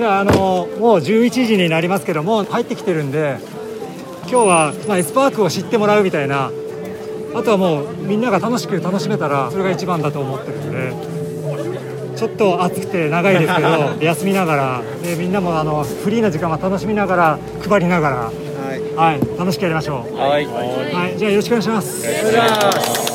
じゃああのもう11時になりますけども入ってきてるんで今日は、まあ、エスパークを知ってもらうみたいなあとはもうみんなが楽しく楽しめたらそれが一番だと思ってるんでちょっと暑くて長いですけど 休みながらでみんなもあのフリーな時間は楽しみながら配りながら、はい、はい、楽しくやりましょう。はい、はい、じゃあよろしくお願いします。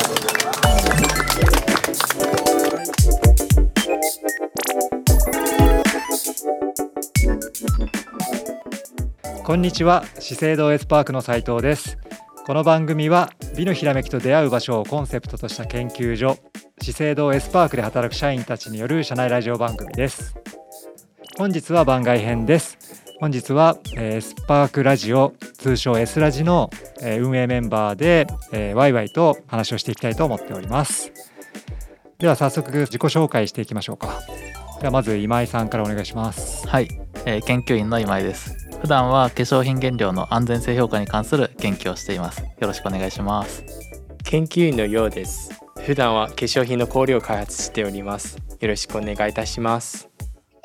こんにちは。資生堂エスパークの斉藤です。この番組は美のひらめきと出会う場所をコンセプトとした研究所資生堂エスパークで働く社員たちによる社内ラジオ番組です。本日は番外編です。本日はエスパークラジオ通称 S ラジの運営メンバーでワイワイと話をしていきたいと思っております。では早速自己紹介していきましょうか。ではまず今井さんからお願いします。はい、えー、研究員の今井です。普段は化粧品原料の安全性評価に関する研究をしています。よろしくお願いします。研究員のようです。普段は化粧品の香料を開発しております。よろしくお願いいたします。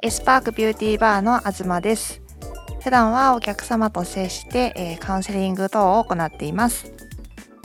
S/PARK ビューティーバーの東です。普段はお客様と接して、えー、カウンセリング等を行っています。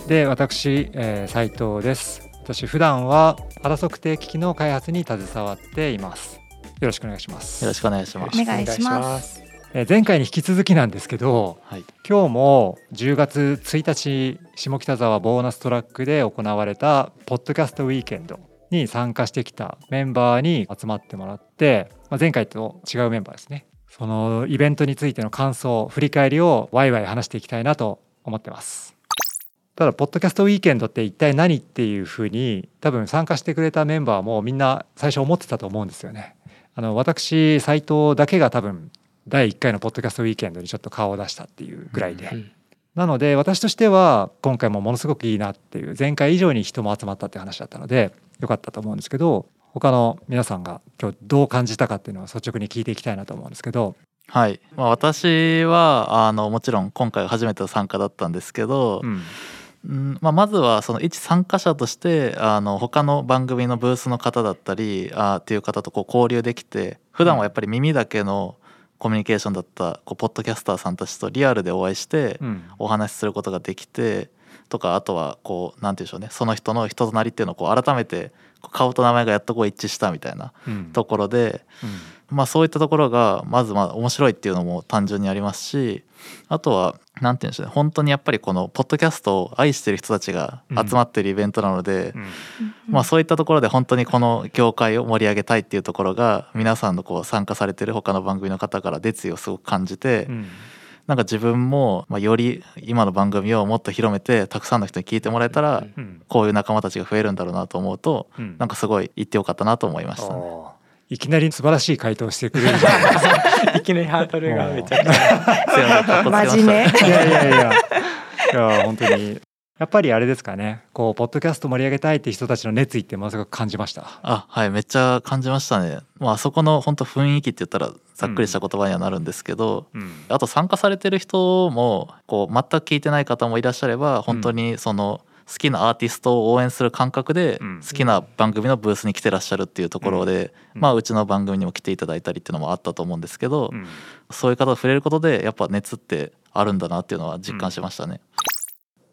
で私、えー、斉藤です。私普段は肌測定機器の開発に携わっています。よろしくお願いします。よろしくお願いします。お願いします前回に引き続きなんですけど、はい、今日も10月1日下北沢ボーナストラックで行われたポッドキャストウィーケンドに参加してきたメンバーに集まってもらって、まあ、前回と違うメンバーですね。そのイベントについての感想振り返りをワイワイ話していきたいなと思ってます。ただポッドキャストウィーケンドって一体何っていうふうに多分参加してくれたメンバーもみんな最初思ってたと思うんですよね。あの私斉藤だけが多分第1回のポッドキャストウィーケンドにちょっと顔を出したっていうぐらいで、うんうん、なので私としては今回もものすごくいいなっていう前回以上に人も集まったっていう話だったのでよかったと思うんですけど他の皆さんが今日どう感じたかっていうのは率直に聞いていきたいなと思うんですけど。はい、まあ、私はあのもちろん今回初めての参加だったんですけど、うん。うんまあ、まずはその一参加者としてあの他の番組のブースの方だったりあっていう方とこう交流できて普段はやっぱり耳だけのコミュニケーションだったこうポッドキャスターさんたちとリアルでお会いしてお話しすることができて、とかあとはこう何て言うんでしょうねその人の人となりっていうのをこう改めて顔と名前がやっとこう一致したみたいなところで、まあそういったところがまずまあ面白いっていうのも単純にありますしあとは何て言うんでしょうね。本当にやっぱりこのポッドキャストを愛してる人たちが集まってるイベントなので、うん、まあそういったところで本当にこの業界を盛り上げたいっていうところが皆さんのこう参加されてる他の番組の方から熱意をすごく感じて。うん。なんか自分も、まあ、より今の番組をもっと広めてたくさんの人に聞いてもらえたら、こういう仲間たちが増えるんだろうなと思うと、うなんかすごい言ってよかったなと思いましたね。いきなり素晴らしい回答してくれるじゃないですか。いきなりハードルがめちゃくちゃ。真面目。いやいやいや。いや本当にやっぱりあれですかねこうポッドキャスト盛り上げたいって人たちの熱意ってものすごく感じました？あはいめっちゃ感じましたねまあそこの本当雰囲気って言ったらざっくりした言葉にはなるんですけど、うん、あと参加されてる人もこう全く聞いてない方もいらっしゃれば本当にその、好きなアーティストを応援する感覚で好きな番組のブースに来てらっしゃるっていうところで、まあうちの番組にも来ていただいたりっていうのもあったと思うんですけど、そういう方と触れることでやっぱ熱ってあるんだなっていうのは実感しましたね。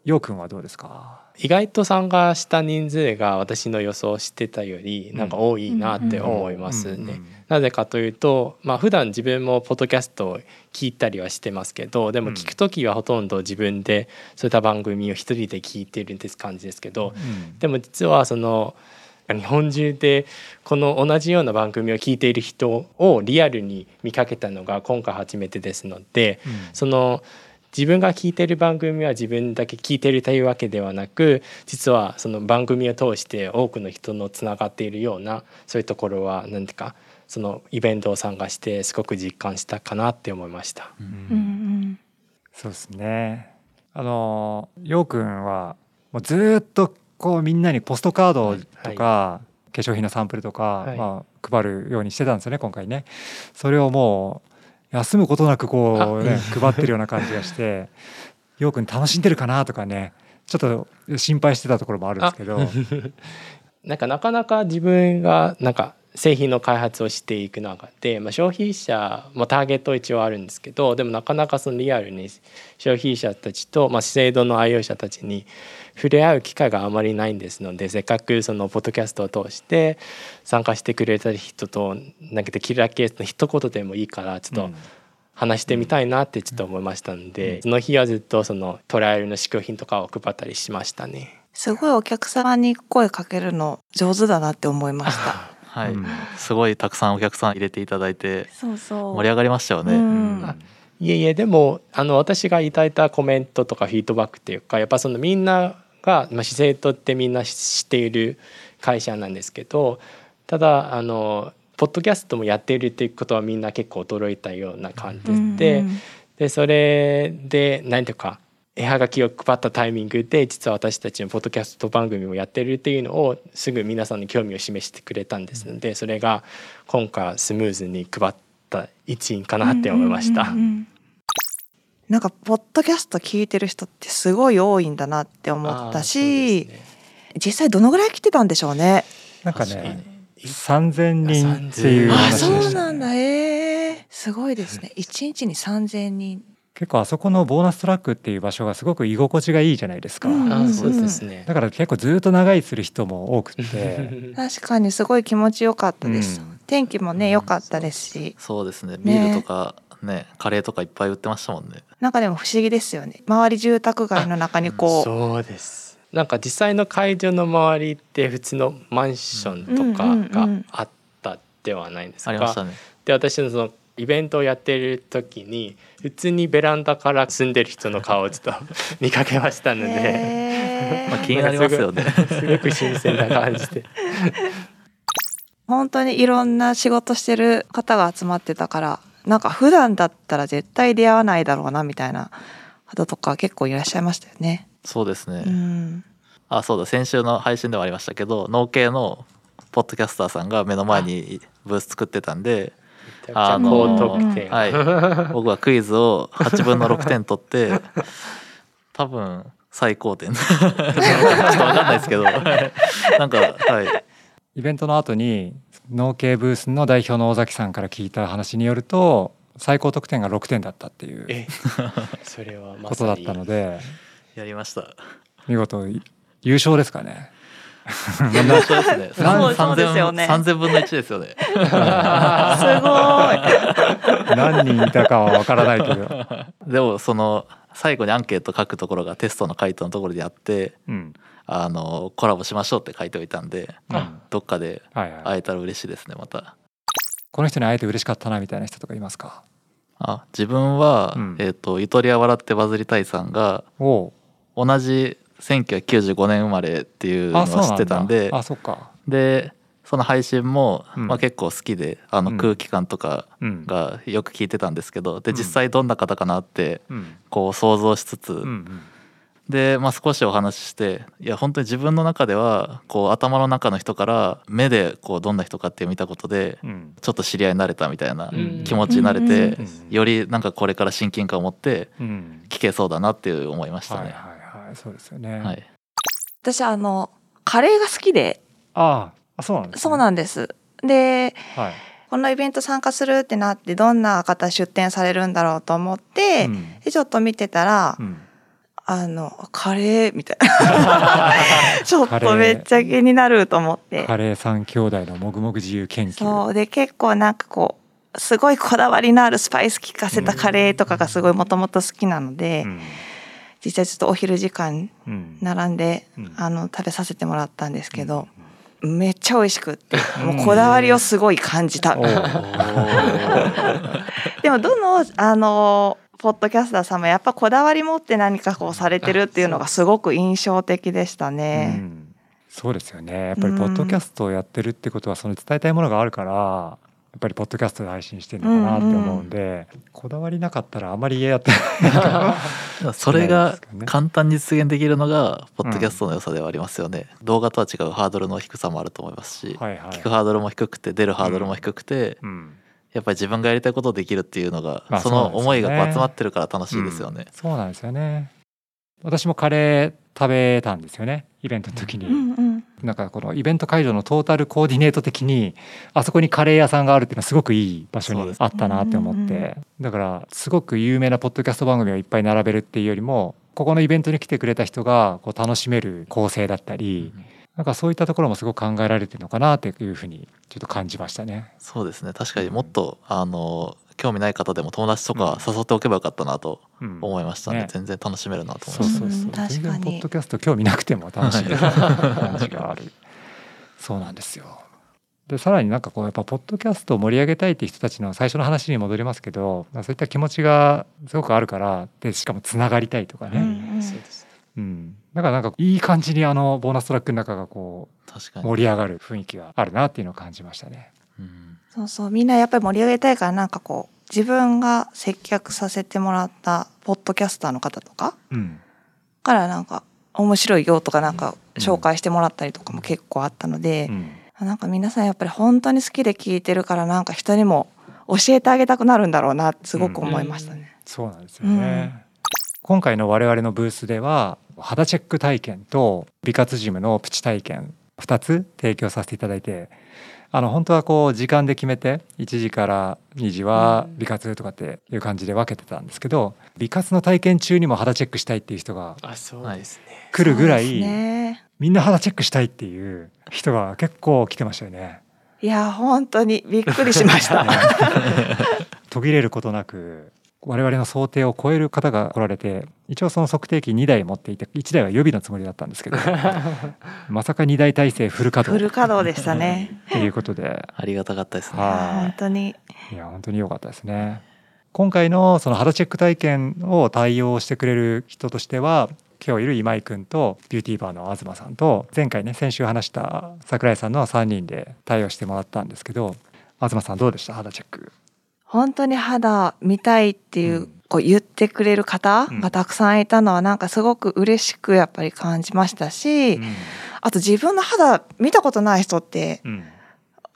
ようくんはどうですか？意外と参加した人数が私の予想してたよりなんか多いなって思いますね。なぜかというとまあ普段自分もポッドキャストを聞いたりはしてますけどでも聞く時はほとんど自分でそういった番組を一人で聞いてるんです感じですけど、でも実はその日本中でこの同じような番組を聞いている人をリアルに見かけたのが今回初めてですので、その自分が聞いてる番組は自分だけ聞いてるというわけではなく実はその番組を通して多くの人のつながっているようなそういうところは何ていうかそのイベントを参加してすごく実感したかなって思いました。うん、そうですね。あのようくんはもうずっとこうみんなにポストカードとか、はい、化粧品のサンプルとか、はい、まあ、配るようにしてたんですよね今回ね。それをもう休むことなくこうね配ってるような感じがしてようくん楽しんでるかなとかねちょっと心配してたところもあるんですけど。なんかなかなか自分がなんか製品の開発をしていく中で、まあ、消費者もターゲット一応あるんですけどでもなかなかそのリアルに消費者たちと、まあ、資生堂の愛用者たちに触れ合う機会があまりないんですのでせっかくそのポッドキャストを通して参加してくれた人となんかでキラーケースの一言でもいいからちょっと話してみたいなってちょっと思いましたんで、その日はずっとそのトライアルの試供品とかを配ったりしましたね。すごいお客様に声かけるの上手だなって思いました。はい、うん、すごいたくさんお客さん入れていただいて盛り上がりましたよね。うん、いえいえでもあの私がいただいたコメントとかフィードバックっていうかやっぱそのみんなが、まあ、資生堂ってみんな知っている会社なんですけどただあのポッドキャストもやっているっていうことはみんな結構驚いたような感じで、うんうん、でそれで何ていうか絵はがきを配ったタイミングで実は私たちのポッドキャスト番組もやってるっていうのをすぐ皆さんに興味を示してくれたんですのでそれが今回スムーズに配った一因かなって思いました。なんかポッドキャスト聞いてる人ってすごい多いんだなって思ったし、ね、実際どのぐらい来てたんでしょうね。なんかね3000人っていう話でした、ね、そうなんだえー、すごいですね1日に3000人結構あそこのボーナストラックっていう場所がすごく居心地がいいじゃないですか。あそうですね。だから結構ずっと長居する人も多くて。確かにすごい気持ちよかったです。うん、天気もね良かったですし。そうですね。ビールとかねカレーとかいっぱい売ってましたもんね。なんかでも不思議ですよね。周り住宅街の中にこう。そうです。なんか実際の会場の周りって普通のマンションとかがあったではないんですか。ありましたね。で私のそのイベントをやってる時に普通にベランダから住んでる人の顔をちょっと 見かけましたのでまあ気になりますよねすごく新鮮な感じで本当にいろんな仕事してる方が集まってたからなんか普段だったら絶対出会わないだろうなみたいな方とか結構いらっしゃいましたよね。そうですね、うん、あそうだ先週の配信でもありましたけど農系のポッドキャスターさんが目の前にブース作ってたんであの高得点、はい、僕はクイズを8分の6点取って 多分最高点。ちょっと分かんないですけど。なんかはい。イベントの後に農系ブースの代表の尾崎さんから聞いた話によると最高得点が6点だったっていうそれはことだったのでやりました見事優勝ですかねですね。三千三千分の一ですよね。すごい。何人いたかはわからないけど。でもその最後にアンケート書くところがテストの回答のところでやって、うん、あのコラボしましょうって書いておいたんで、うん、どっかで会えたら嬉しいですねまた。この人に会えて嬉しかったなみたいな人とかいますか？あ自分は、うん、えっ、ー、とゆとりは笑ってバズりたいさんが同じ1995年生まれっていうのを知ってたんであそっか。でその配信も、まあ、結構好きで、あの空気感とかがよく聞いてたんですけど、で実際どんな方かなってこう想像しつつ、で、まあ、少しお話ししていや本当に自分の中ではこう頭の中の人から目でこうどんな人かって見たことで、ちょっと知り合いになれたみたいな気持ちになれて、よりなんかこれから親近感を持って聞けそうだなっていう思いましたね。はいはいそうですよね。はい。私あのカレーが好きで。ああ、そうなんです、ね、そうなんです。で、はい、このイベント参加するってなってどんな方出展されるんだろうと思って、うん、でちょっと見てたら。うんあのカレーみたいな。ちょっとめっちゃ気になると思って。カレー三兄弟のもぐもぐ自由研究。そう。で結構なんかこうすごいこだわりのあるスパイス効かせたカレーとかがすごいもともと好きなので、うん。実際ちょっとお昼時間並んで、うん、あの食べさせてもらったんですけど、うん、めっちゃ美味しくってもうこだわりをすごい感じた。でもどのあのポッドキャスターさんもやっぱこだわり持って何かこうされてるっていうのがすごく印象的でしたね。うん、そうですよね。やっぱりポッドキャストをやってるってことはその伝えたいものがあるからやっぱりポッドキャストで配信してるのかなって思うんで、うんうん、こだわりなかったらあまりやってないそれが簡単に実現できるのがポッドキャストの良さではありますよね、うん、動画とは違うハードルの低さもあると思いますし、はいはい、聞くハードルも低くて出るハードルも低くて、うん、やっぱり自分がやりたいことできるっていうのが、まあ、その思いが集まってるから楽しいですよね、そうなんですよね。私もカレー食べたんですよねイベントの時に、うんうん、なんかこのイベント会場のトータルコーディネート的にあそこにカレー屋さんがあるっていうのはすごくいい場所にあったなって思って。だからすごく有名なポッドキャスト番組をいっぱい並べるっていうよりもここのイベントに来てくれた人がこう楽しめる構成だったり、なんかそういったところもすごく考えられてるのかなっていうふうにちょっと感じましたね。そうですね。確かにもっとあの興味ない方でも友達とか誘っておけばよかったなと思いましたね。うんね、全然楽しめるなと思いました、そうそうそう。全然ポッドキャスト興味なくても楽しめる 感じがある。そうなんですよ。でさらになんかこうやっぱポッドキャストを盛り上げたいっていう人たちの最初の話に戻りますけどそういった気持ちがすごくあるからでしかもつながりたいとかね、うんうん、だからなんかいい感じにあのボーナストラックの中がこう盛り上がる雰囲気があるなっていうのを感じましたね。うん、そうそう。みんなやっぱり盛り上げたいからなんかこう自分が接客させてもらったポッドキャスターの方とか、うん、からなんか面白いよとかなんか紹介してもらったりとかも結構あったので、うん。なんか皆さんやっぱり本当に好きで聞いてるからなんか人にも教えてあげたくなるんだろうなってすごく思いましたね。うん、そうなんですよね、うん、今回の我々のブースでは肌チェック体験と美活ジムのプチ体験2つ提供させていただいてあの本当はこう時間で決めて1時から2時は美活とかっていう感じで分けてたんですけど美活の体験中にも肌チェックしたいっていう人が来るぐらいみんな肌チェックしたいっていう人が結構来てましたよね。いや本当にびっくりしました。途切れることなく我々の想定を超える方が来られて一応その測定器2台持っていて1台は予備のつもりだったんですけど まさか2台体制フル稼働。フル稼働でしたね。ということで。ありがたかったですね。本当に。いや本当に良かったですね。今回のその肌チェック体験を対応してくれる人としては今日いる今井君とビューティーバーの東さんと前回ね先週話した桜井さんの3人で対応してもらったんですけど東さんどうでした？肌チェック本当に肌見たいっていう、こう言ってくれる方がたくさんいたのはなんかすごく嬉しくやっぱり感じましたし、あと自分の肌見たことない人って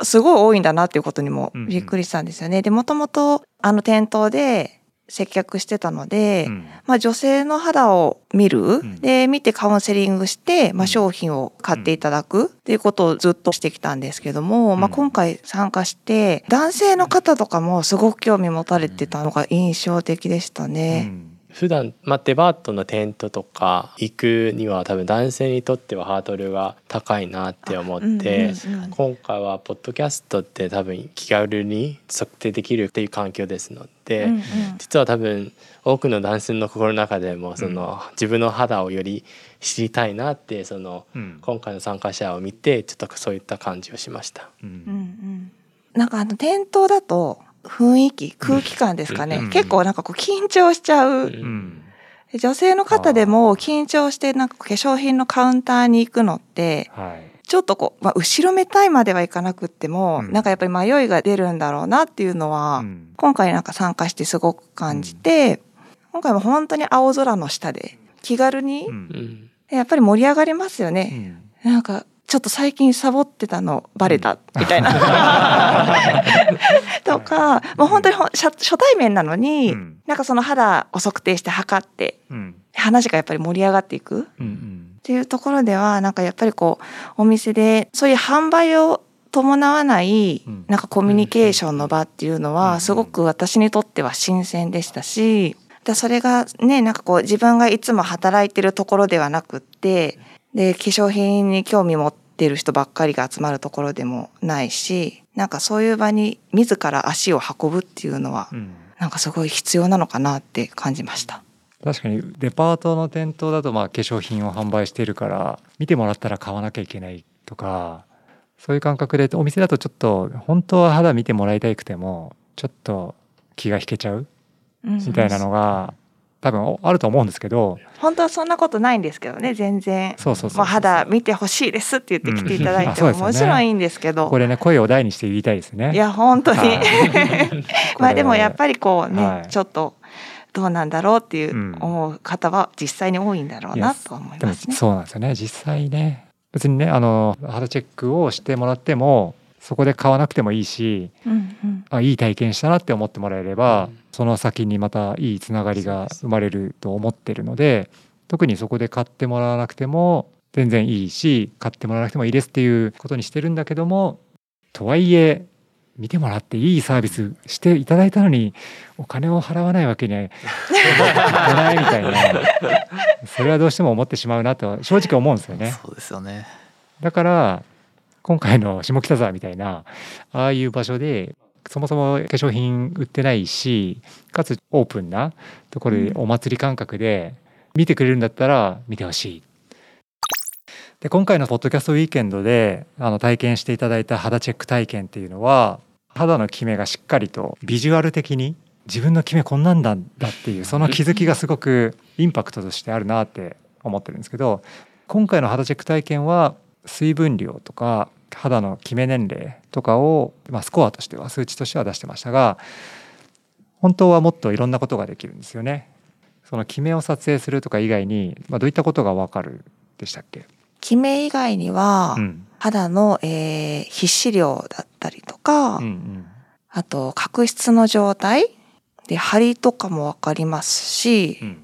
すごい多いんだなっていうことにもびっくりしたんですよね。でもともとあの店頭で接客してたので、うん、まあ、女性の肌を見る、うん、で見てカウンセリングして、まあ、商品を買っていただく。っていうことをずっとしてきたんですけども、まあ、今回参加して男性の方とかもすごく興味持たれてたのが印象的でしたね。普段、まあ、デパートのテントとか行くには多分男性にとってはハードルが高いなって思って、今回はポッドキャストって多分気軽に測定できるっていう環境ですので、実は多分多くの男性の心の中でもその、自分の肌をより知りたいなってその、今回の参加者を見てちょっとそういった感じをしました。うんうん、なんかあの店頭だと雰囲気空気感ですかね、うん、結構なんかこう緊張しちゃう、うん、女性の方でも緊張してなんか化粧品のカウンターに行くのって、はい、ちょっとこう、まあ、後ろめたいまではいかなくっても、うん、なんかやっぱり迷いが出るんだろうなっていうのは、今回なんか参加してすごく感じて、今回も本当に青空の下で気軽に、やっぱり盛り上がりますよね。なんかちょっと最近サボってたのバレたみたいな、とかもう本当に初対面なのに、うん、なんかその肌を測定して測って、うん、話がやっぱり盛り上がっていく、うんうん、っていうところではなんかやっぱりこうお店でそういう販売を伴わないなんかコミュニケーションの場っていうのはすごく私にとっては新鮮でしたしそれがねなんかこう自分がいつも働いてるところではなくってで、化粧品に興味持ってる人ばっかりが集まるところでもないし、なんかそういう場に自ら足を運ぶっていうのは、うん、なんかすごい必要なのかなって感じました。確かにデパートの店頭だとまあ化粧品を販売しているから見てもらったら買わなきゃいけないとかそういう感覚でお店だとちょっと本当は肌見てもらいたくてもちょっと気が引けちゃうみたいなのが多分あると思うんですけど本当はそんなことないんですけどね全然。そうそうそう肌見てほしいですって言って来ていただいても、もちろんいいんですけど。これね声を大にして言いたいですね。いや本当に。まあでもやっぱりこうね、はい、ちょっとどうなんだろうっていう思う方は実際に多いんだろうなと思いますね、そうなんですよね。実際ね。別にねあの肌チェックをしてもらってもそこで買わなくてもいいし、うんうん、あいい体験したなって思ってもらえれば、うん、その先にまたいいつながりが生まれると思ってるので特にそこで買ってもらわなくても全然いいし買ってもらわなくてもいいですっていうことにしてるんだけどもとはいえ見てもらっていいサービスしていただいたのにお金を払わないわけにはいかない みたいな。それはどうしても思ってしまうなと正直思うんですよね。そうですよね。だから今回の下北沢みたいなああいう場所でそもそも化粧品売ってないしかつオープンなところでお祭り感覚で見てくれるんだったら見てほしい。で今回のポッドキャストウィーケンドであの体験していただいた肌チェック体験っていうのは肌のキメがしっかりとビジュアル的に自分のキメこんなんだだっていうその気づきがすごくインパクトとしてあるなって思ってるんですけど今回の肌チェック体験は水分量とか肌のキメ年齢とかを、まあ、スコアとしては数値としては出してましたが本当はもっといろんなことができるんですよね。そのキメを撮影するとか以外に、まあ、どういったことがわかるでしたっけ？キメ以外には、うん、肌の、えー、皮脂量だったりとか、うんうん、あと角質の状態。で張りとかもわかりますし、うん、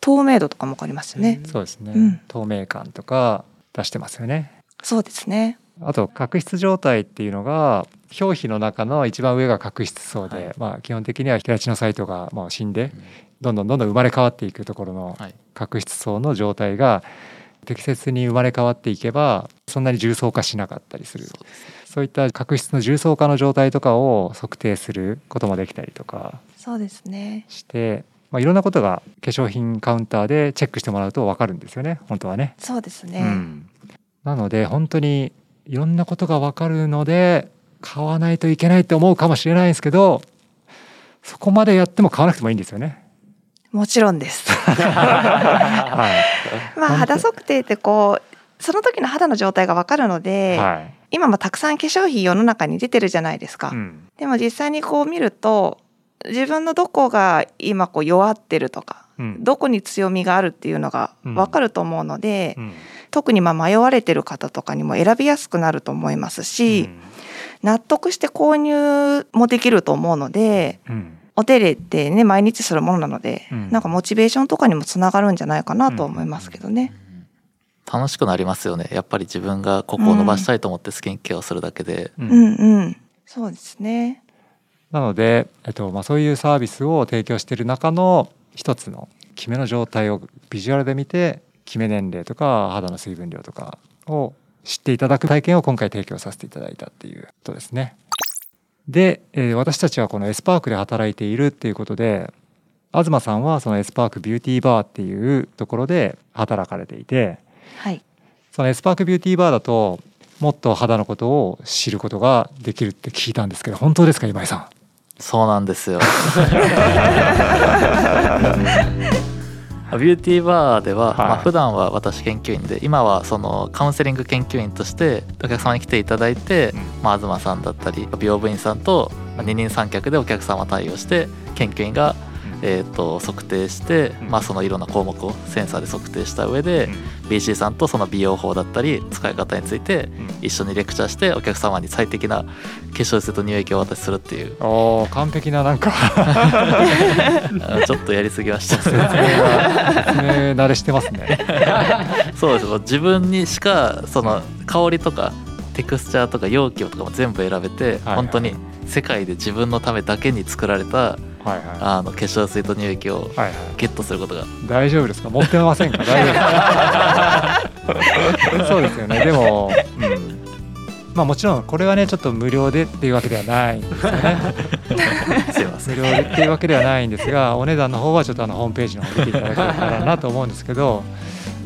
透明度とかもわかりますよね、そうですね、透明感とか出してますよね。そうですねあと角質状態っていうのが表皮の中の一番上が角質層で、はい、まあ基本的にはケラチノサイトがもう死んで、どんどんどんどん生まれ変わっていくところの角質層の状態が適切に生まれ変わっていけばそんなに重層化しなかったりする。そういった角質の重層化の状態とかを測定することもできたりとかそうですね。してまあ、いろんなことが化粧品カウンターでチェックしてもらうと分かるんですよね。本当はね。そうですね、うん、なので本当にいろんなことが分かるので買わないといけないって思うかもしれないですけどそこまでやっても買わなくてもいいんですよね。もちろんです。はい、まあ肌測定ってこうその時の肌の状態がわかるので、はい、今もたくさん化粧品世の中に出てるじゃないですか。うん、でも実際にこう見ると自分のどこが今こう弱ってるとか、うん、どこに強みがあるっていうのがわかると思うので、うん、特にまあ迷われてる方とかにも選びやすくなると思いますし、納得して購入もできると思うので。お手入れってね毎日するものなので、うん、なんかモチベーションとかにもつながるんじゃないかなと思いますけどね。楽しくなりますよね。やっぱり自分がここを伸ばしたいと思ってスキンケアをするだけで、うん、うんうん。そうですね。なので、えっとまあ、そういうサービスを提供している中の一つのキメの状態をビジュアルで見てキメ年齢とか肌の水分量とかを知っていただく体験を今回提供させていただいたっていうことですね。で、えー、私たちはこの S/PARK で働いているっていうことで東さんはその S/PARK ビューティーバーっていうところで働かれていて、はい、その S/PARK ビューティーバーだともっと肌のことを知ることができるって聞いたんですけど本当ですか今井さん？そうなんですよ。ビューティーバーでは、はい。まあ普段は私研究員で今はそのカウンセリング研究員としてお客様に来ていただいて、うん、まあ、東さんだったり美容部員さんと二人三脚でお客様対応して研究員がえー、と測定して、まあ、そのいろんな項目をセンサーで測定した上で、BC さんとその美容法だったり使い方について一緒にレクチャーしてお客様に最適な化粧水と乳液をお渡しするっていう。お完璧ななんか。ちょっとやりすぎました。説明慣れしてますね。そうです。自分にしかその香りとかテクスチャーとか容器とかも全部選べて、はいはい、本当に世界で自分のためだけに作られたはいはい、あの化粧水と乳液をゲットすることが、はいはい、大丈夫ですか？持ってませんか？大丈夫ですか？そうですよね。でも、うん、まあもちろんこれはねちょっと無料でっていうわけではないんですよね。無料でっていうわけではないんですがお値段の方はちょっとあのホームページの方見ていただけたらなと思うんですけど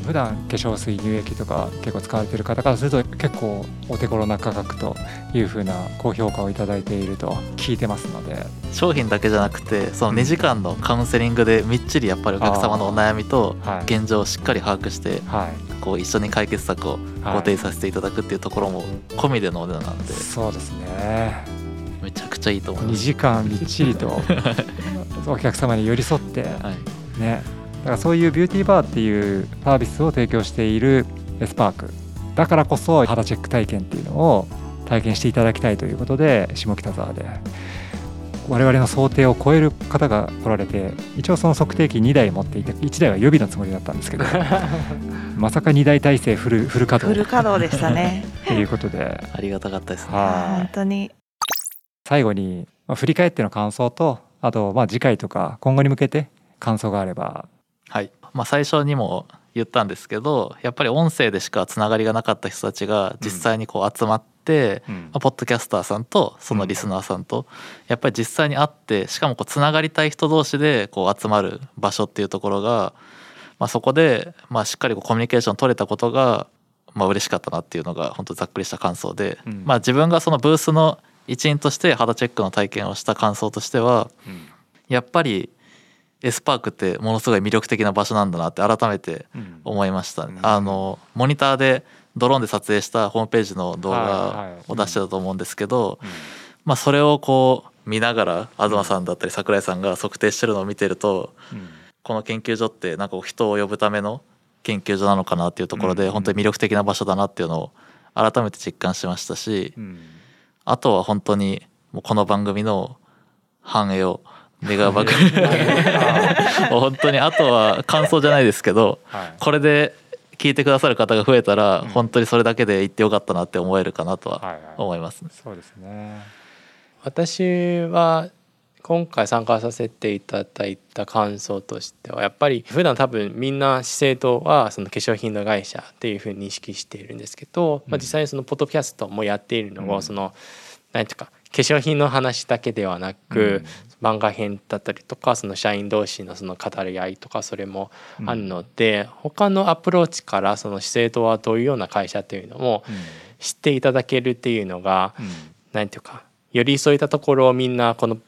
普段化粧水乳液とか結構使われてる方からすると結構お手頃な価格というふうな高評価を頂いていると聞いてますので。商品だけじゃなくてその2時間のカウンセリングでみっちりやっぱりお客様のお悩みと現状をしっかり把握して、はい、こう一緒に解決策をご提させていただくっていうところも込みでのお値段なんで、そうですね。めちゃくちゃいいと思います。2時間みっちりと お客様に寄り添って、はい、ね。だからそういうビューティーバーっていうサービスを提供しているエスパーク。だからこそ肌チェック体験っていうのを体験していただきたいということで下北沢で我々の想定を超える方が来られて一応その測定器2台持っていて1台は予備のつもりだったんですけど まさか2台体制フルフル稼働。フル稼働でしたね。ということで。ありがたかったですね。本当に。最後に、まあ、振り返っての感想とあとまあ次回とか今後に向けて感想があればはい。まあ最初にも言ったんですけどやっぱり音声でしかつながりがなかった人たちが実際にこう集まって、うん、まあ、ポッドキャスターさんとそのリスナーさんとやっぱり実際に会ってしかもこうつながりたい人同士でこう集まる場所っていうところが、まあ、そこでまあしっかりこうコミュニケーション取れたことがまあ嬉しかったなっていうのが本当ざっくりした感想で、うん、まあ自分がそのブースの一員として肌チェックの体験をした感想としては、やっぱりエスパークってものすごい魅力的な場所なんだなって改めて思いました、うん、あのモニターでドローンで撮影したホームページの動画を出してたと思うんですけど、まあ、それをこう見ながら東さんだったり櫻井さんが測定してるのを見てると、この研究所ってなんか人を呼ぶための研究所なのかなっていうところで本当に魅力的な場所だなっていうのを改めて実感しましたし、あとは本当にもうこの番組の繁栄を願うばかり本当にあとは感想じゃないですけど、はい、これで聞いてくださる方が増えたら、うん、本当にそれだけで言ってよかったなって思えるかなとは思います、ねはい。はい、そうですね。私は今回参加させていただいた感想としてはやっぱり普段多分みんな資生堂はその化粧品の会社っていうふうに認識しているんですけど、まあ、実際にそのポッドキャストもやっているのをその何ていうか化粧品の話だけではなく、漫画編だったりとかその社員同士のその語り合いとかそれもあるので、うん、他のアプローチからその資生堂はどういうような会社というのも知っていただけるっていうのが、うん、ていうかよりそういったところをみんなこの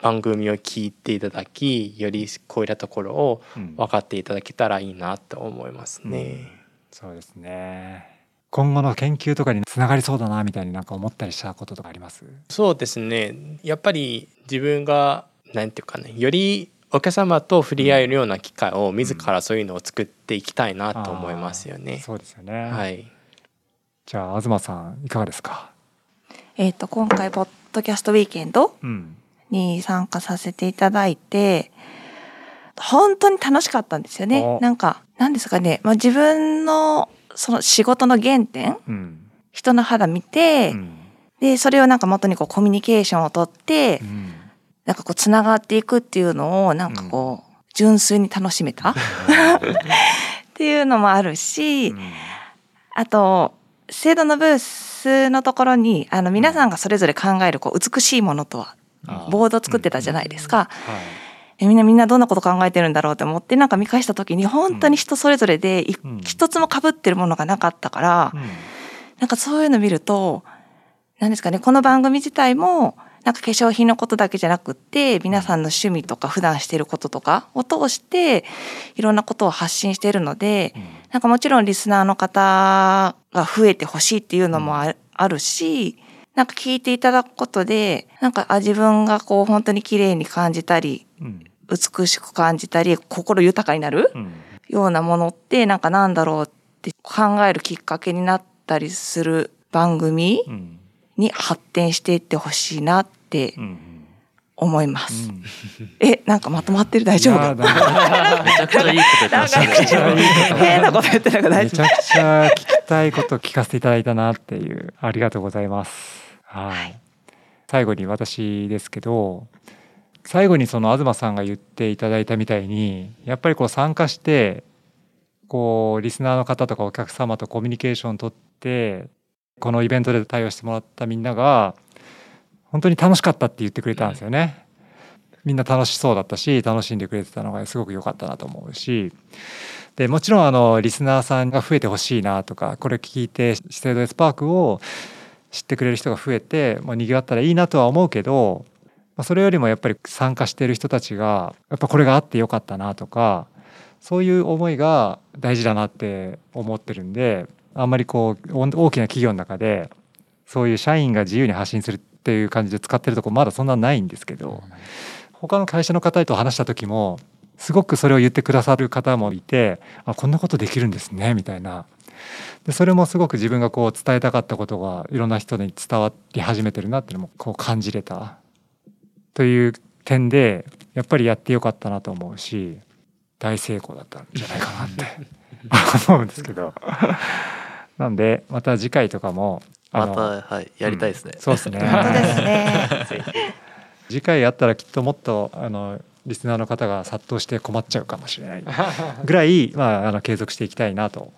番組を聞いていただきよりこういったところを分かっていただけたらいいなと思いますね。うん、そうですね今後の研究とかにつながりそうだなみたいになんか思ったりしたこととかあります？そうですねやっぱり自分がなんていうかねよりお客様と触れ合えるような機会を自らそういうのを作っていきたいなと思いますよね。うん、そうですよね。はい。じゃあ東さんいかがですか？えっ、と今回ポッドキャストウィーケンドに参加させていただいて、本当に楽しかったんですよね。なんかなんですかね、まあ自分のその仕事の原点、うん、人の肌見て、うん、でそれをなんか元にこうコミュニケーションをとって、うん、なんかこうつながっていくっていうのをなんかこう、純粋に楽しめた？っていうのもあるし、あと制度のブースのところにあの皆さんがそれぞれ考えるこう美しいものとはボード作ってたじゃないですか。はいえみんなみんなどんなこと考えてるんだろうと思ってなんか見返した時に本当に人それぞれで一つもかぶってるものがなかったから、うん、なんかそういうの見ると何ですかねこの番組自体もなんか化粧品のことだけじゃなくって皆さんの趣味とか普段していることとかを通していろんなことを発信しているので、うん、なんかもちろんリスナーの方が増えてほしいっていうのもあるし、なんか聞いていただくことで、なんかあ自分がこう本当に綺麗に感じたり、うん、美しく感じたり心豊かになるようなものってなんかなんだろうって考えるきっかけになったりする番組に発展していってほしいなって思います。うん、え、なんかまとまってる大丈夫？めちゃくちゃいいこと言ってましたね。変なこと言ってなく大丈夫？めちゃくちゃ聞きたいこと聞かせていただいたなっていうありがとうございます。はい。はい、最後に私ですけど、最後にその東さんが言っていただいたみたいにやっぱりこう参加してこうリスナーの方とかお客様とコミュニケーションをとってこのイベントで対応してもらったみんなが本当に楽しかったって言ってくれたんですよね。みんな楽しそうだったし楽しんでくれてたのがすごく良かったなと思うしでもちろんあのリスナーさんが増えてほしいなとかこれ聞いて資生堂エスパークを知ってくれる人が増えてもう賑わったらいいなとは思うけどまあ、それよりもやっぱり参加している人たちがやっぱこれがあってよかったなとかそういう思いが大事だなって思ってるんであんまりこう大きな企業の中でそういう社員が自由に発信するっていう感じで使ってるとこまだそんなないんですけど他の会社の方と話した時もすごくそれを言ってくださる方もいてあこんなことできるんですねみたいなでそれもすごく自分がこう伝えたかったことがいろんな人に伝わり始めてるなっていうのもこう感じれた。という点でやっぱりやってよかったなと思うし大成功だったんじゃないかなって 思うんですけど。なんでまた次回とかもまたはいやりたいですね、うん、そうですね。本当ですね。次回やったらきっともっとあのリスナーの方が殺到して困っちゃうかもしれないぐらい、まあ、あの継続していきたいなと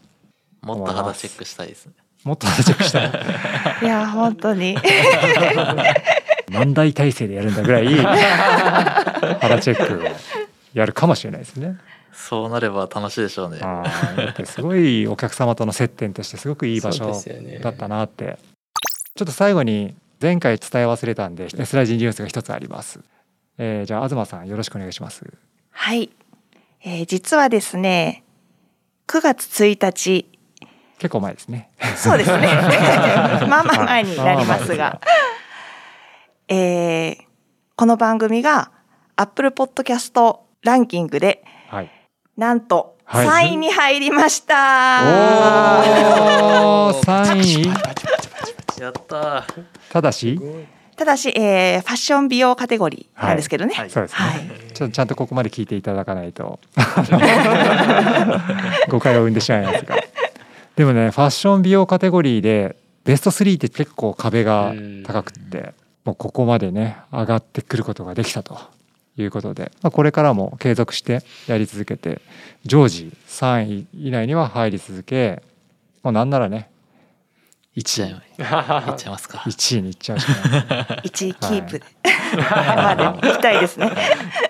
もっと肌チェックしたいですね。もっと肌チェックしたい。いや本当に。何大体制でやるんだぐらい肌チェックをやるかもしれないですね。そうなれば楽しいでしょうね。すごいお客様との接点としてすごくいい場所だったなって、ね、ちょっと最後に前回伝え忘れたんで S ラジニュースが一つあります、えー、じゃあ東さんよろしくお願いします。はい、えー、実はですね9月1日結構前ですね。そうですね。まあまあ前になりますが。えー、この番組が Apple Podcast ランキングで、はい、なんと3位に入りました、はい、お3位。やったただし？ただし、えー、ファッション美容カテゴリーなんですけどね。はい、そうですね、はい、ちょちゃんとここまで聞いていただかないと。誤解を生んでしまいますが。でもね、ファッション美容カテゴリーでベスト3って結構壁が高くって、もうここまでね上がってくることができたと。いうことで、まあ、これからも継続してやり続けて常時3位以内には入り続けもうなんならね1位い っちゃいますか。1位にいっちゃうしかない1 位キープ、はい、まで行きたいですね。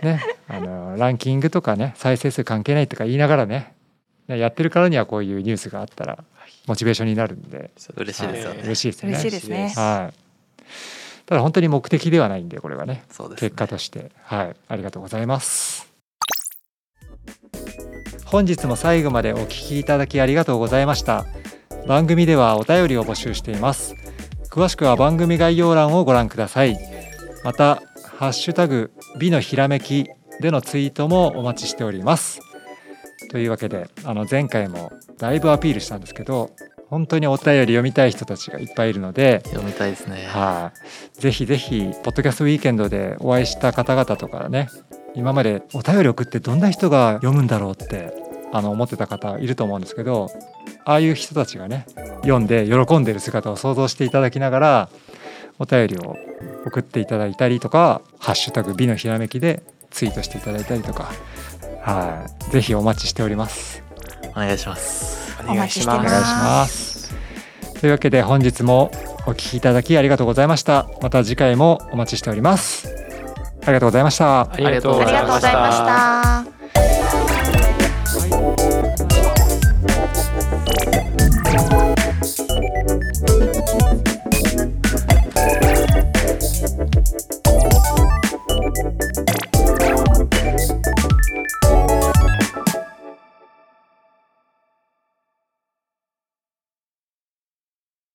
ねあのランキングとかね再生数関係ないとか言いながらねやってるからにはこういうニュースがあったらモチベーションになるんで嬉しいですよね、嬉しいですね。嬉しいですね。はい。ただ本当に目的ではないんでこれはね、ね、結果として。はい。ありがとうございます。本日も最後までお聞きいただきありがとうございました。番組ではお便りを募集しています。詳しくは番組概要欄をご覧ください。またハッシュタグ美のひらめきでのツイートもお待ちしておりますというわけであの前回もだいぶアピールしたんですけど本当にお便り読みたい人たちがいっぱいいるので読みたいですね。はい、ぜひぜひポッドキャストウィーケンドでお会いした方々とかね今までお便り送ってどんな人が読むんだろうってあの思ってた方いると思うんですけどああいう人たちがね読んで喜んでる姿を想像していただきながらお便りを送っていただいたりとか「ハッシュタグ美のひらめき」でツイートしていただいたりとかはい。ぜひお待ちしております。お願いします。お願いします。というわけで本日もお聞きいただきありがとうございました。また次回もお待ちしております。ありがとうございました。ありがとうございました